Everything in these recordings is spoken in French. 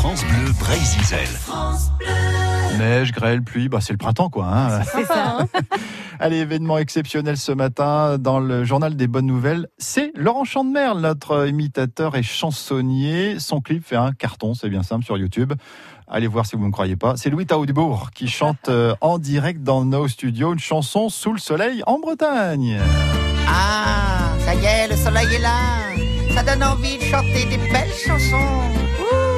France Bleu Brésil. Neige, grêle, pluie, bah c'est le printemps quoi. Hein. C'est ça. hein. Allez, événement exceptionnel ce matin dans le journal des bonnes nouvelles. C'est Laurent Chandemerle, notre imitateur et chansonnier. Son clip fait un carton, c'est bien simple, sur YouTube. Allez voir si vous ne me croyez pas. C'est Louis Taudebourg qui chante euh, en direct dans nos studios une chanson sous le soleil en Bretagne. Ah, ça y est, le soleil est là. Ça donne envie de chanter des belles chansons. Ouh.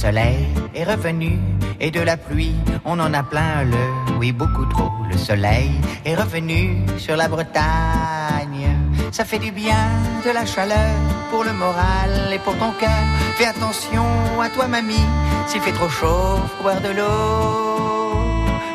Le soleil est revenu et de la pluie, on en a plein le, oui beaucoup trop. Le soleil est revenu sur la Bretagne. Ça fait du bien, de la chaleur pour le moral et pour ton cœur. Fais attention à toi, mamie. S'il fait trop chaud, faut boire de l'eau.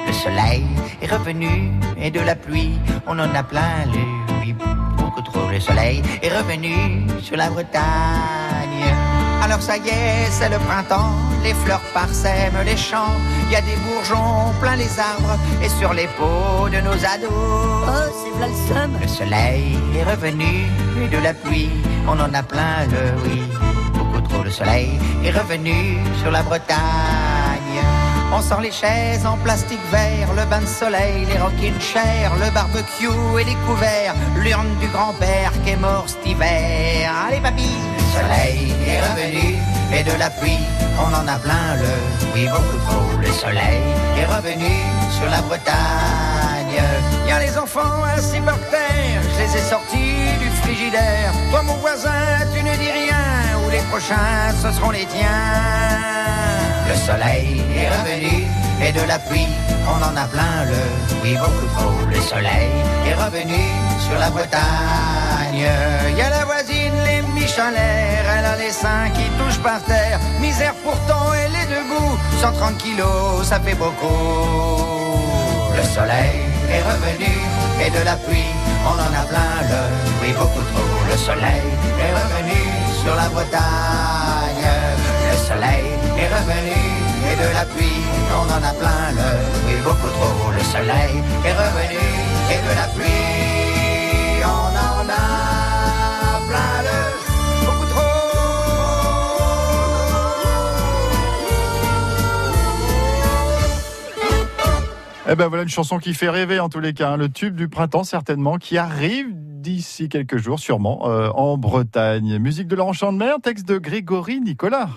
Le soleil est revenu et de la pluie, on en a plein le oui, beaucoup trop. Le soleil est revenu sur la Bretagne. Alors ça y est, c'est le printemps, les fleurs parsèment les champs, il y a des bourgeons plein les arbres et sur les peaux de nos ados. Oh, c'est v'là le seum. Le soleil est revenu et de la pluie, on en a plein le oui, beaucoup trop. Le soleil est revenu sur la Bretagne. On sent les chaises en plastique vert, le bain de soleil, les rocking chairs, le barbecue et les couverts, l'urne du grand-père qui est mort cet hiver. Allez papy de la pluie, on en a plein le, oui beaucoup trop. Le soleil est revenu sur la Bretagne. Y a les enfants assis par terre, je les ai sortis du frigidaire. Toi mon voisin, tu ne dis rien, ou les prochains ce seront les tiens. Le soleil est revenu et de la pluie, on en a plein le, oui beaucoup trop. Le soleil est revenu sur la Bretagne. Y a la voisine, les Michelin, elle a les seins qui Misère pourtant, elle est debout, 130 kilos, ça fait beaucoup. Le soleil est revenu et de la pluie, on en a plein le, oui beaucoup trop. Le soleil est revenu sur la Bretagne. Le soleil est revenu et de la pluie, on en a plein le, oui beaucoup trop. Le soleil est revenu Eh ben voilà une chanson qui fait rêver en tous les cas. hein. Le tube du printemps certainement qui arrive d'ici quelques jours sûrement euh, en Bretagne. Musique de Laurent Chandemer, texte de Grégory Nicolas.